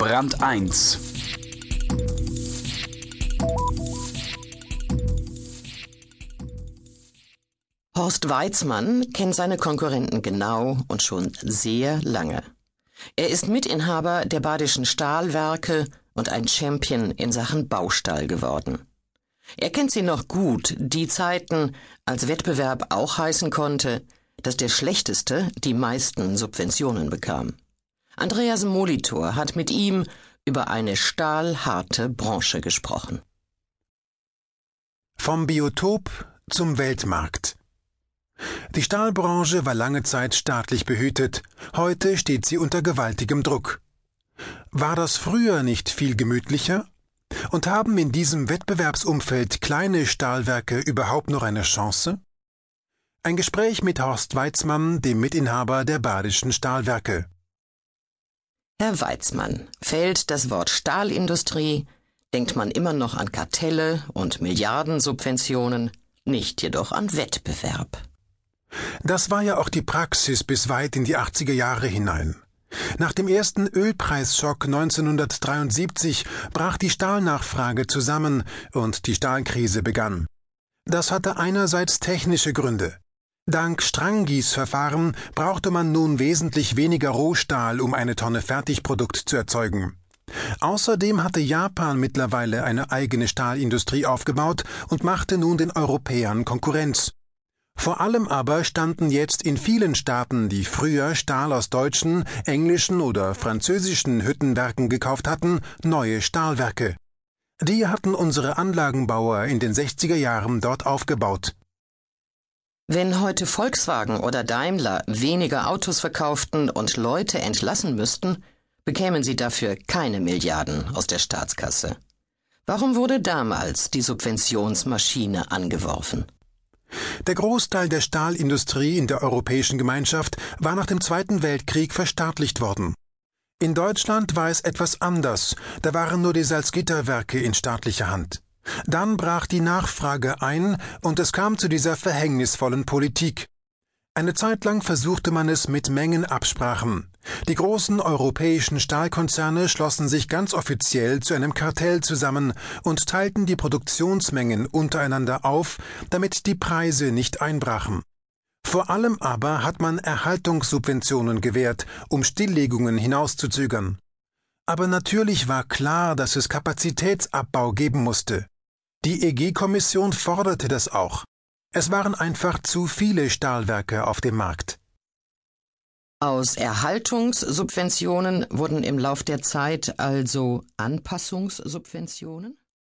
Brand 1 Horst Weizmann kennt seine Konkurrenten genau und schon sehr lange. Er ist Mitinhaber der Badischen Stahlwerke und ein Champion in Sachen Baustahl geworden. Er kennt sie noch gut, die Zeiten, als Wettbewerb auch heißen konnte, dass der Schlechteste die meisten Subventionen bekam. Andreas Molitor hat mit ihm über eine stahlharte Branche gesprochen. Vom Biotop zum Weltmarkt. Die Stahlbranche war lange Zeit staatlich behütet, heute steht sie unter gewaltigem Druck. War das früher nicht viel gemütlicher? Und haben in diesem Wettbewerbsumfeld kleine Stahlwerke überhaupt noch eine Chance? Ein Gespräch mit Horst Weizmann, dem Mitinhaber der Badischen Stahlwerke. Herr Weizmann, fällt das Wort Stahlindustrie, denkt man immer noch an Kartelle und Milliardensubventionen, nicht jedoch an Wettbewerb. Das war ja auch die Praxis bis weit in die 80er Jahre hinein. Nach dem ersten Ölpreisschock 1973 brach die Stahlnachfrage zusammen und die Stahlkrise begann. Das hatte einerseits technische Gründe. Dank Stranggießverfahren brauchte man nun wesentlich weniger Rohstahl, um eine Tonne Fertigprodukt zu erzeugen. Außerdem hatte Japan mittlerweile eine eigene Stahlindustrie aufgebaut und machte nun den Europäern Konkurrenz. Vor allem aber standen jetzt in vielen Staaten, die früher Stahl aus deutschen, englischen oder französischen Hüttenwerken gekauft hatten, neue Stahlwerke. Die hatten unsere Anlagenbauer in den 60er Jahren dort aufgebaut. Wenn heute Volkswagen oder Daimler weniger Autos verkauften und Leute entlassen müssten, bekämen sie dafür keine Milliarden aus der Staatskasse. Warum wurde damals die Subventionsmaschine angeworfen? Der Großteil der Stahlindustrie in der Europäischen Gemeinschaft war nach dem Zweiten Weltkrieg verstaatlicht worden. In Deutschland war es etwas anders, da waren nur die Salzgitterwerke in staatlicher Hand. Dann brach die Nachfrage ein und es kam zu dieser verhängnisvollen Politik. Eine Zeit lang versuchte man es mit Mengenabsprachen. Die großen europäischen Stahlkonzerne schlossen sich ganz offiziell zu einem Kartell zusammen und teilten die Produktionsmengen untereinander auf, damit die Preise nicht einbrachen. Vor allem aber hat man Erhaltungssubventionen gewährt, um Stilllegungen hinauszuzögern. Aber natürlich war klar, dass es Kapazitätsabbau geben musste. Die EG-Kommission forderte das auch. Es waren einfach zu viele Stahlwerke auf dem Markt. Aus Erhaltungssubventionen wurden im Lauf der Zeit also Anpassungssubventionen?